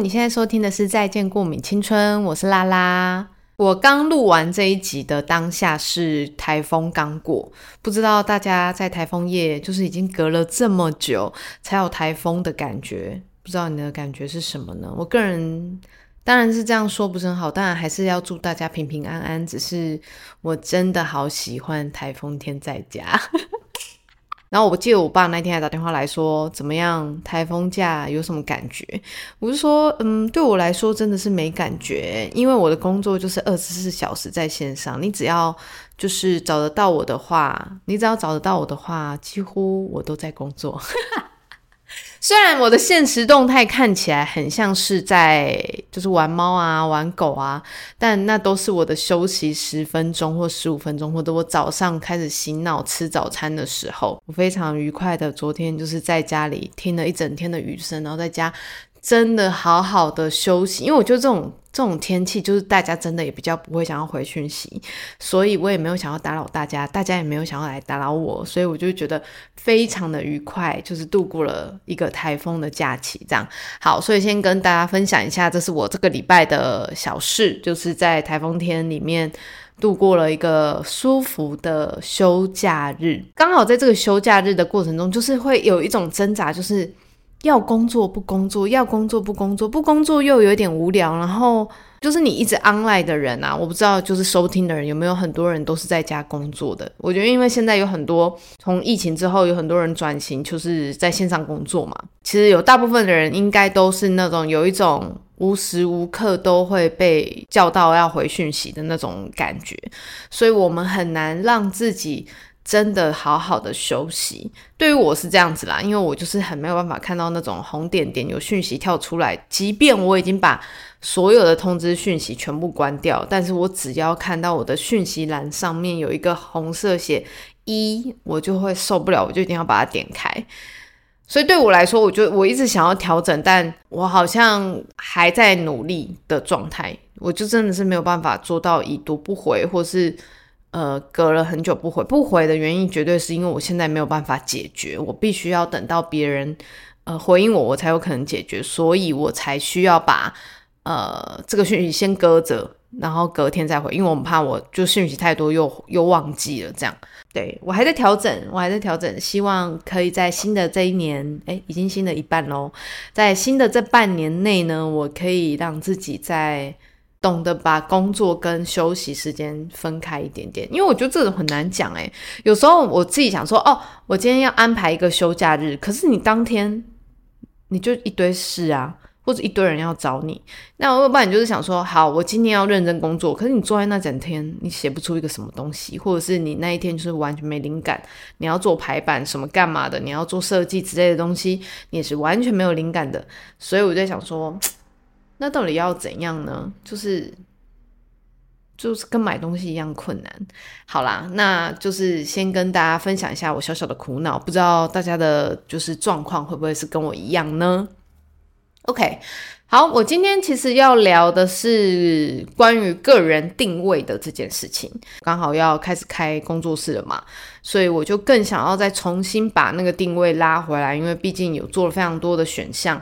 你现在收听的是《再见过敏青春》，我是拉拉。我刚录完这一集的当下是台风刚过，不知道大家在台风夜就是已经隔了这么久才有台风的感觉，不知道你的感觉是什么呢？我个人当然是这样说不是很好，当然还是要祝大家平平安安。只是我真的好喜欢台风天在家。然后我记得我爸那天还打电话来说，怎么样？台风假有什么感觉？我就说，嗯，对我来说真的是没感觉，因为我的工作就是二十四小时在线上，你只要就是找得到我的话，你只要找得到我的话，几乎我都在工作。虽然我的现实动态看起来很像是在就是玩猫啊、玩狗啊，但那都是我的休息十分钟或十五分钟，或者我早上开始洗脑吃早餐的时候，我非常愉快的。昨天就是在家里听了一整天的雨声，然后在家。真的好好的休息，因为我觉得这种这种天气，就是大家真的也比较不会想要回讯息，所以我也没有想要打扰大家，大家也没有想要来打扰我，所以我就觉得非常的愉快，就是度过了一个台风的假期。这样好，所以先跟大家分享一下，这是我这个礼拜的小事，就是在台风天里面度过了一个舒服的休假日。刚好在这个休假日的过程中，就是会有一种挣扎，就是。要工作不工作，要工作不工作，不工作又有点无聊。然后就是你一直 online 的人啊，我不知道就是收听的人有没有很多人都是在家工作的。我觉得因为现在有很多从疫情之后有很多人转型，就是在线上工作嘛。其实有大部分的人应该都是那种有一种无时无刻都会被叫到要回讯息的那种感觉，所以我们很难让自己。真的好好的休息，对于我是这样子啦，因为我就是很没有办法看到那种红点点有讯息跳出来，即便我已经把所有的通知讯息全部关掉，但是我只要看到我的讯息栏上面有一个红色写一，我就会受不了，我就一定要把它点开。所以对我来说，我就我一直想要调整，但我好像还在努力的状态，我就真的是没有办法做到已读不回，或是。呃，隔了很久不回，不回的原因绝对是因为我现在没有办法解决，我必须要等到别人呃回应我，我才有可能解决，所以我才需要把呃这个讯息先搁着，然后隔天再回，因为我们怕我就讯息太多又又忘记了这样。对我还在调整，我还在调整，希望可以在新的这一年，哎，已经新的一半喽，在新的这半年内呢，我可以让自己在。懂得把工作跟休息时间分开一点点，因为我觉得这种很难讲诶，有时候我自己想说，哦，我今天要安排一个休假日，可是你当天你就一堆事啊，或者一堆人要找你。那要不然你就是想说，好，我今天要认真工作，可是你坐在那整天，你写不出一个什么东西，或者是你那一天就是完全没灵感，你要做排版什么干嘛的，你要做设计之类的东西，你也是完全没有灵感的。所以我在想说。那到底要怎样呢？就是就是跟买东西一样困难。好啦，那就是先跟大家分享一下我小小的苦恼，不知道大家的就是状况会不会是跟我一样呢？OK，好，我今天其实要聊的是关于个人定位的这件事情。刚好要开始开工作室了嘛，所以我就更想要再重新把那个定位拉回来，因为毕竟有做了非常多的选项。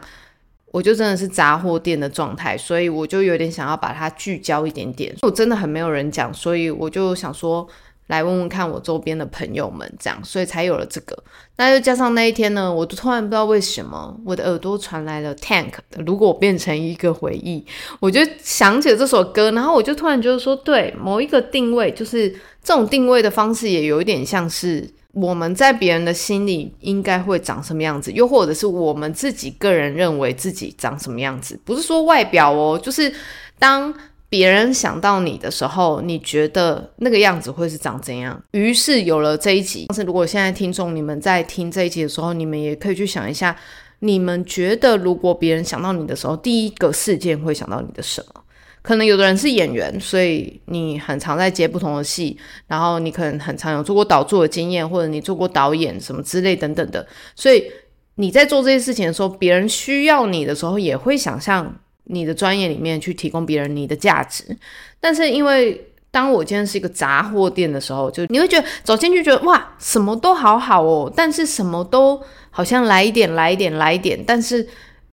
我就真的是杂货店的状态，所以我就有点想要把它聚焦一点点。我真的很没有人讲，所以我就想说来问问看我周边的朋友们，这样，所以才有了这个。那又加上那一天呢，我就突然不知道为什么我的耳朵传来了 Tank 的《如果我变成一个回忆》，我就想起了这首歌，然后我就突然觉得说，对，某一个定位，就是这种定位的方式，也有一点像是。我们在别人的心里应该会长什么样子？又或者是我们自己个人认为自己长什么样子？不是说外表哦，就是当别人想到你的时候，你觉得那个样子会是长怎样？于是有了这一集。但是如果现在听众你们在听这一集的时候，你们也可以去想一下，你们觉得如果别人想到你的时候，第一个事件会想到你的什么？可能有的人是演员，所以你很常在接不同的戏，然后你可能很常有做过导作的经验，或者你做过导演什么之类等等的，所以你在做这些事情的时候，别人需要你的时候，也会想象你的专业里面去提供别人你的价值。但是因为当我今天是一个杂货店的时候，就你会觉得走进去觉得哇，什么都好好哦，但是什么都好像来一点来一点来一点，但是。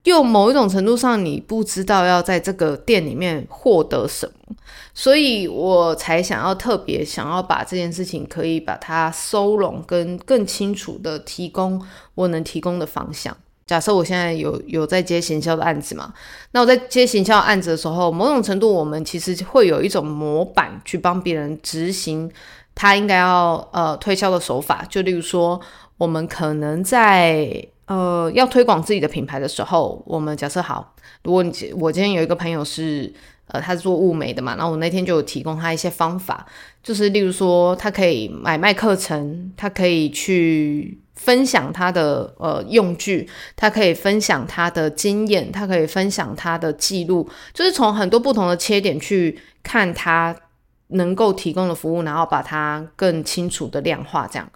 又某一种程度上，你不知道要在这个店里面获得什么，所以我才想要特别想要把这件事情可以把它收拢，跟更清楚的提供我能提供的方向。假设我现在有有在接行销的案子嘛，那我在接行销案子的时候，某种程度我们其实会有一种模板去帮别人执行他应该要呃推销的手法，就例如说，我们可能在。呃，要推广自己的品牌的时候，我们假设好，如果你我今天有一个朋友是，呃，他是做物美的嘛，然后我那天就有提供他一些方法，就是例如说，他可以买卖课程，他可以去分享他的呃用具，他可以分享他的经验，他可以分享他的记录，就是从很多不同的切点去看他能够提供的服务，然后把它更清楚的量化，这样。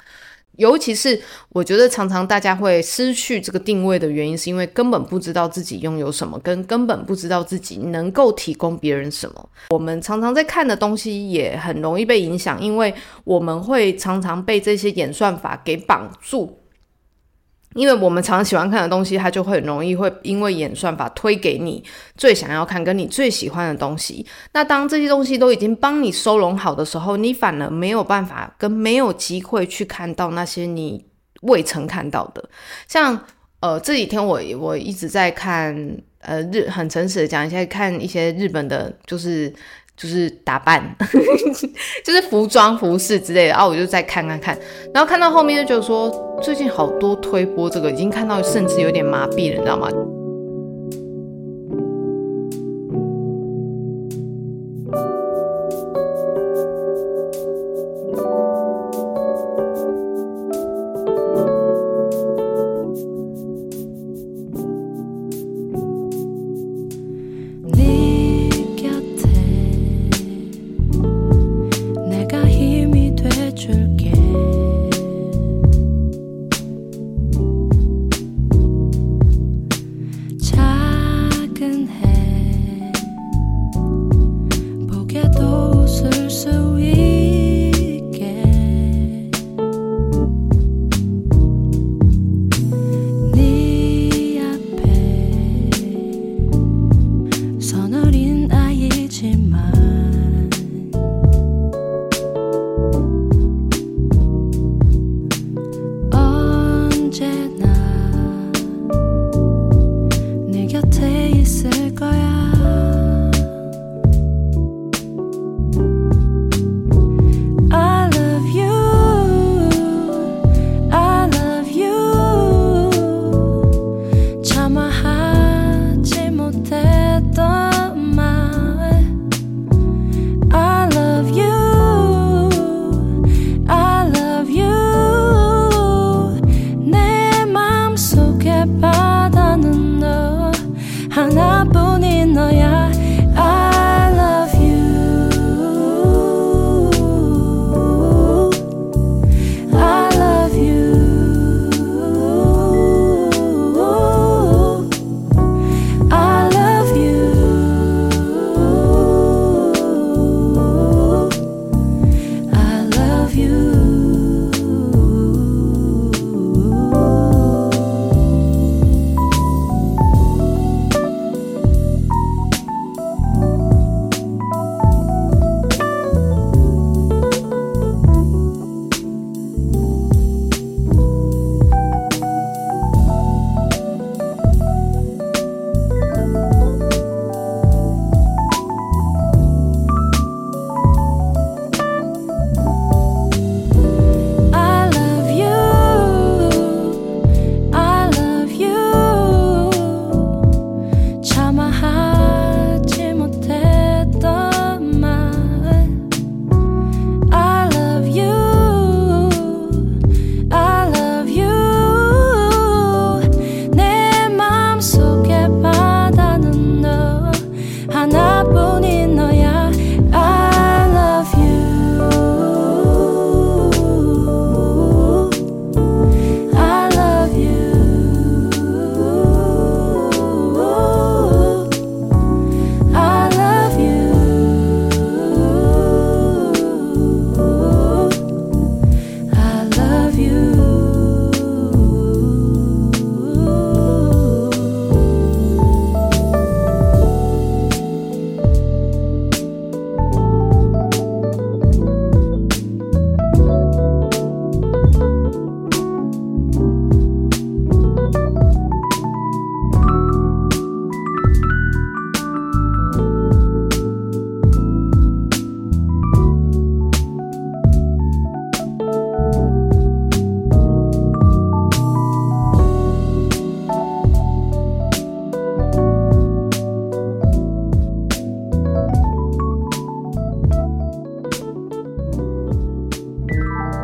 尤其是我觉得常常大家会失去这个定位的原因，是因为根本不知道自己拥有什么，跟根本不知道自己能够提供别人什么。我们常常在看的东西也很容易被影响，因为我们会常常被这些演算法给绑住。因为我们常喜欢看的东西，它就会很容易会因为演算法推给你最想要看、跟你最喜欢的东西。那当这些东西都已经帮你收拢好的时候，你反而没有办法跟没有机会去看到那些你未曾看到的。像呃这几天我我一直在看呃日很诚实的讲一下，看一些日本的，就是。就是打扮，就是服装、服饰之类的，然后我就再看看看，然后看到后面就觉得说，最近好多推播这个，已经看到甚至有点麻痹了，你知道吗？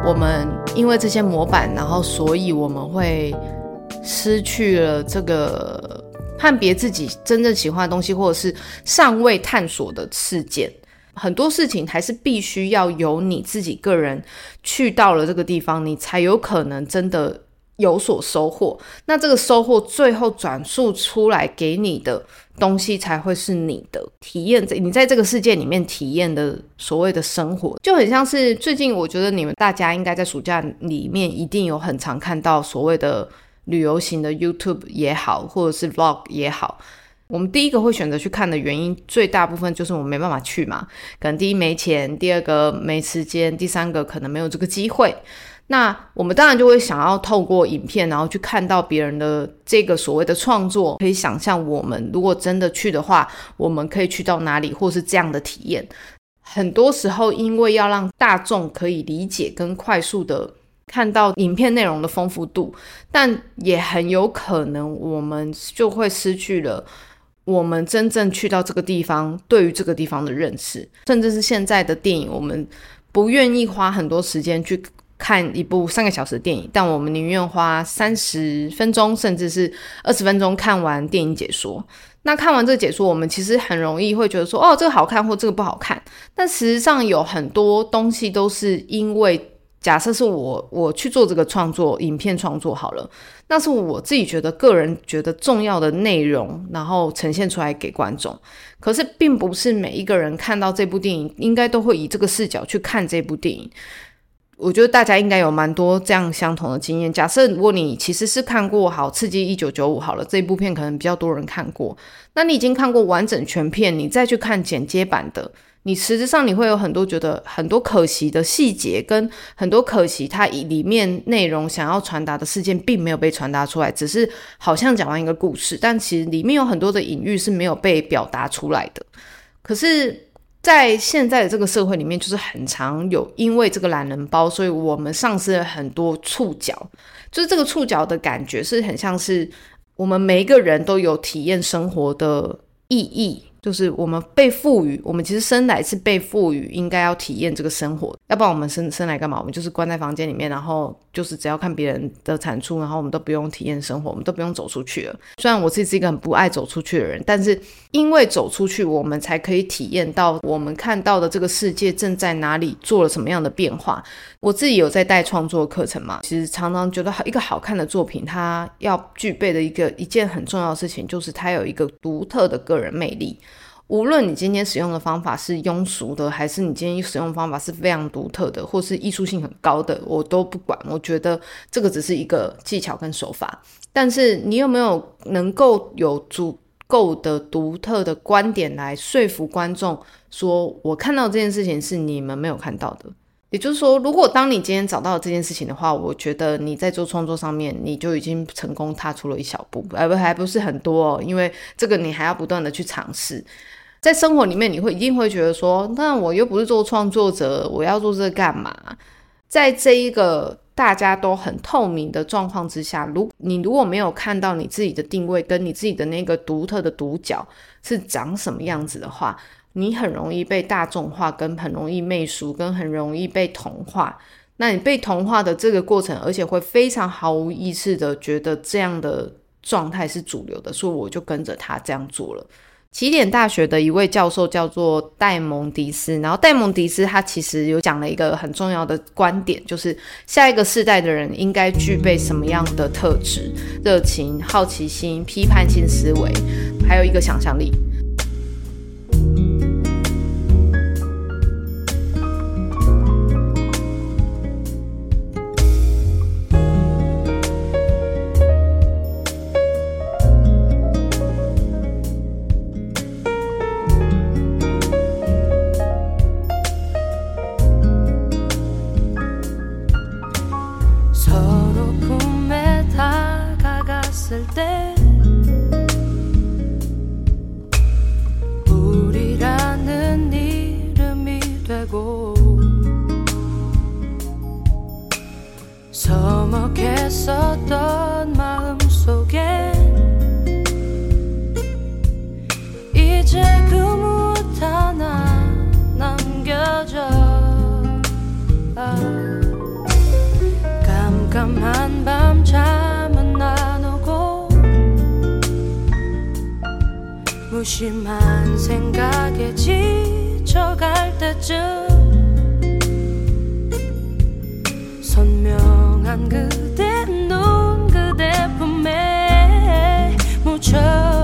我们因为这些模板，然后所以我们会失去了这个判别自己真正喜欢的东西，或者是尚未探索的事件。很多事情还是必须要由你自己个人去到了这个地方，你才有可能真的有所收获。那这个收获最后转述出来给你的东西，才会是你的体验。在你在这个世界里面体验的所谓的生活，就很像是最近，我觉得你们大家应该在暑假里面一定有很常看到所谓的旅游型的 YouTube 也好，或者是 Vlog 也好。我们第一个会选择去看的原因，最大部分就是我们没办法去嘛。可能第一没钱，第二个没时间，第三个可能没有这个机会。那我们当然就会想要透过影片，然后去看到别人的这个所谓的创作，可以想象我们如果真的去的话，我们可以去到哪里，或是这样的体验。很多时候，因为要让大众可以理解跟快速的看到影片内容的丰富度，但也很有可能我们就会失去了。我们真正去到这个地方，对于这个地方的认识，甚至是现在的电影，我们不愿意花很多时间去看一部三个小时的电影，但我们宁愿花三十分钟，甚至是二十分钟看完电影解说。那看完这个解说，我们其实很容易会觉得说，哦，这个好看或这个不好看。但实际上有很多东西都是因为。假设是我我去做这个创作影片创作好了，那是我自己觉得个人觉得重要的内容，然后呈现出来给观众。可是并不是每一个人看到这部电影，应该都会以这个视角去看这部电影。我觉得大家应该有蛮多这样相同的经验。假设如果你其实是看过《好刺激一九九五》好了，这部片可能比较多人看过，那你已经看过完整全片，你再去看剪接版的。你实质上你会有很多觉得很多可惜的细节，跟很多可惜它里面内容想要传达的事件并没有被传达出来，只是好像讲完一个故事，但其实里面有很多的隐喻是没有被表达出来的。可是，在现在的这个社会里面，就是很常有因为这个懒人包，所以我们丧失了很多触角，就是这个触角的感觉是很像是我们每一个人都有体验生活的意义。就是我们被赋予，我们其实生来是被赋予应该要体验这个生活，要不然我们生生来干嘛？我们就是关在房间里面，然后就是只要看别人的产出，然后我们都不用体验生活，我们都不用走出去了。虽然我自己是一个很不爱走出去的人，但是因为走出去，我们才可以体验到我们看到的这个世界正在哪里做了什么样的变化。我自己有在带创作课程嘛，其实常常觉得一个好看的作品，它要具备的一个一件很重要的事情，就是它有一个独特的个人魅力。无论你今天使用的方法是庸俗的，还是你今天使用方法是非常独特的，或是艺术性很高的，我都不管。我觉得这个只是一个技巧跟手法，但是你有没有能够有足够的独特的观点来说服观众，说我看到这件事情是你们没有看到的？也就是说，如果当你今天找到这件事情的话，我觉得你在做创作上面，你就已经成功踏出了一小步，而不还不是很多哦，因为这个你还要不断的去尝试。在生活里面，你会一定会觉得说，那我又不是做创作者，我要做这干嘛？在这一个大家都很透明的状况之下，如你如果没有看到你自己的定位跟你自己的那个独特的独角是长什么样子的话，你很容易被大众化，跟很容易媚俗，跟很容易被同化。那你被同化的这个过程，而且会非常毫无意识的觉得这样的状态是主流的，所以我就跟着他这样做了。起点大学的一位教授叫做戴蒙迪斯，然后戴蒙迪斯他其实有讲了一个很重要的观点，就是下一个世代的人应该具备什么样的特质：热情、好奇心、批判性思维，还有一个想象力。 무심한 생각에 지쳐갈 때쯤 선명한 그대 눈 그대 품에 묻혀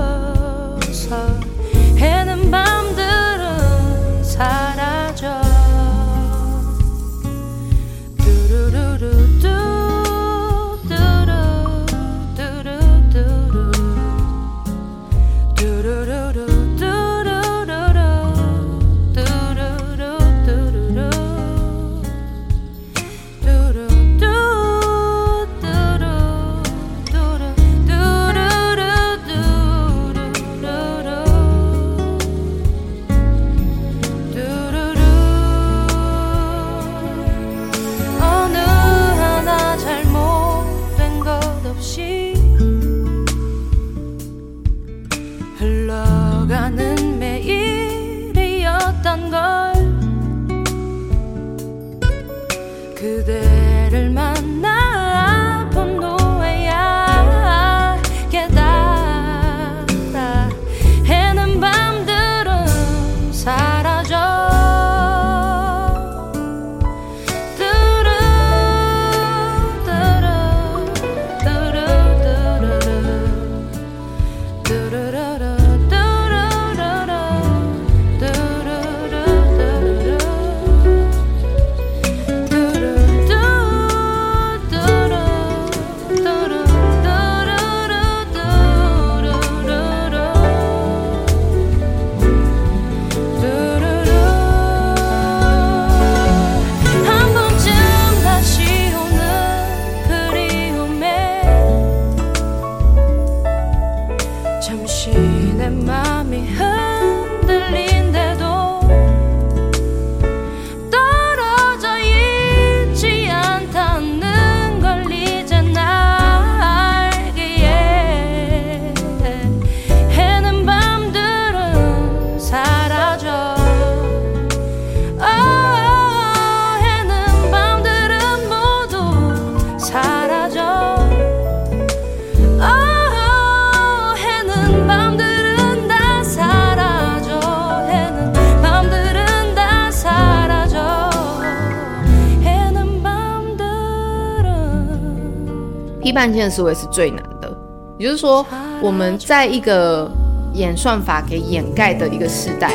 看见思维是最难的，也就是说我们在一个演算法给掩盖的一个时代，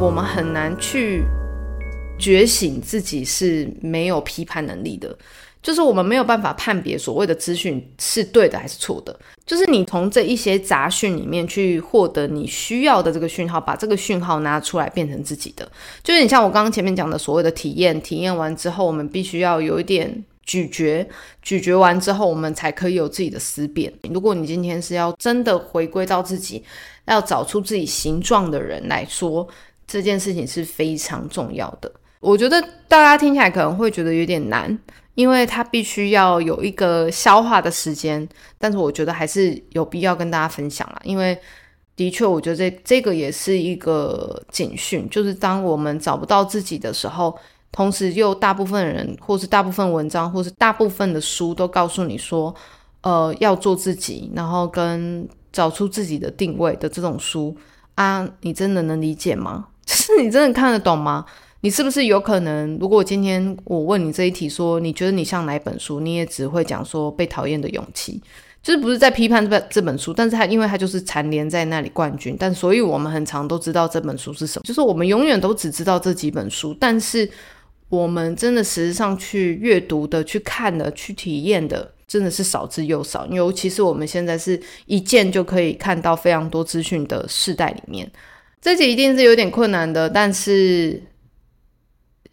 我们很难去觉醒自己是没有批判能力的。就是我们没有办法判别所谓的资讯是对的还是错的，就是你从这一些杂讯里面去获得你需要的这个讯号，把这个讯号拿出来变成自己的。就是你像我刚刚前面讲的所谓的体验，体验完之后我们必须要有一点。咀嚼，咀嚼完之后，我们才可以有自己的思辨。如果你今天是要真的回归到自己，要找出自己形状的人来说，这件事情是非常重要的。我觉得大家听起来可能会觉得有点难，因为它必须要有一个消化的时间。但是我觉得还是有必要跟大家分享啦，因为的确，我觉得这这个也是一个警讯，就是当我们找不到自己的时候，同时又大部分人，或是大部分文章，或是大部分的书都告诉你说，呃，要做自己，然后跟找出自己的定位的这种书啊，你真的能理解吗？就是你真的看得懂吗？你是不是有可能？如果今天我问你这一题，说你觉得你像哪一本书，你也只会讲说《被讨厌的勇气》，就是不是在批判这本这本书，但是它因为它就是蝉联在那里冠军，但所以我们很常都知道这本书是什么，就是我们永远都只知道这几本书，但是我们真的实质上去阅读的、去看的、去体验的，真的是少之又少。尤其是我们现在是一键就可以看到非常多资讯的世代里面，这集一定是有点困难的，但是。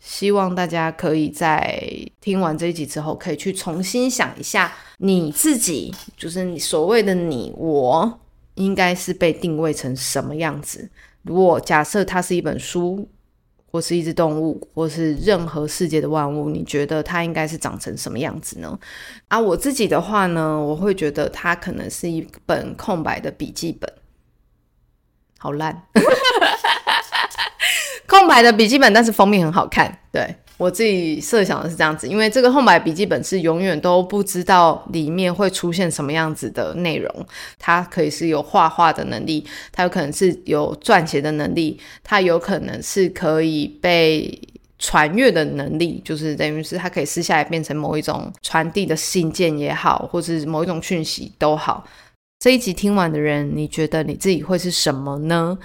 希望大家可以在听完这一集之后，可以去重新想一下你自己，就是你所谓的你我，应该是被定位成什么样子。如果假设它是一本书，或是一只动物，或是任何世界的万物，你觉得它应该是长成什么样子呢？啊，我自己的话呢，我会觉得它可能是一本空白的笔记本，好烂。空白的笔记本，但是封面很好看。对我自己设想的是这样子，因为这个空白笔记本是永远都不知道里面会出现什么样子的内容。它可以是有画画的能力，它有可能是有撰写的能力，它有可能是可以被传阅的能力，就是等于是它可以撕下来变成某一种传递的信件也好，或是某一种讯息都好。这一集听完的人，你觉得你自己会是什么呢？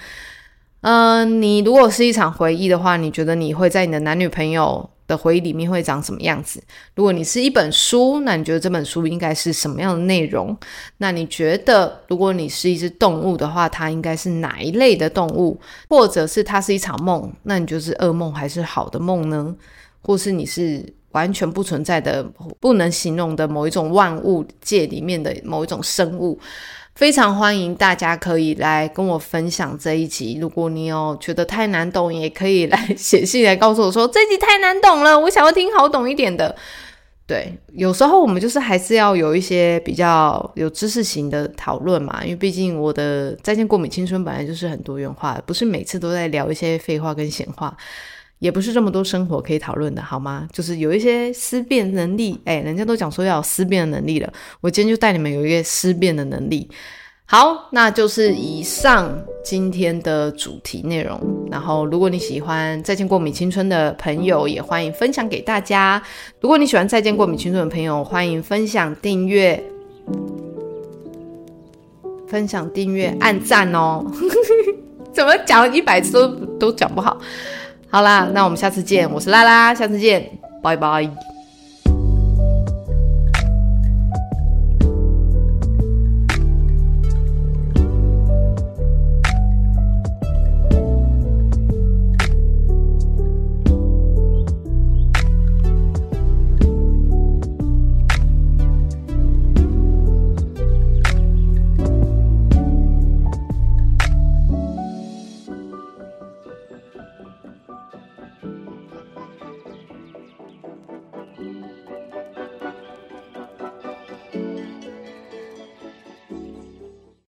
嗯，你如果是一场回忆的话，你觉得你会在你的男女朋友的回忆里面会长什么样子？如果你是一本书，那你觉得这本书应该是什么样的内容？那你觉得如果你是一只动物的话，它应该是哪一类的动物？或者是它是一场梦，那你就是噩梦还是好的梦呢？或是你是完全不存在的、不能形容的某一种万物界里面的某一种生物？非常欢迎大家可以来跟我分享这一集。如果你有觉得太难懂，也可以来写信来告诉我说这集太难懂了，我想要听好懂一点的。对，有时候我们就是还是要有一些比较有知识型的讨论嘛，因为毕竟我的再见过敏青春本来就是很多元化的，不是每次都在聊一些废话跟闲话。也不是这么多生活可以讨论的，好吗？就是有一些思辨能力，哎，人家都讲说要有思辨的能力了，我今天就带你们有一个思辨的能力。好，那就是以上今天的主题内容。然后，如果你喜欢《再见过敏青春》的朋友，也欢迎分享给大家。如果你喜欢《再见过敏青春》的朋友，欢迎分享、订阅、分享、订阅、按赞哦。怎么讲一百次都都讲不好？好啦，那我们下次见，我是拉拉，下次见，拜拜。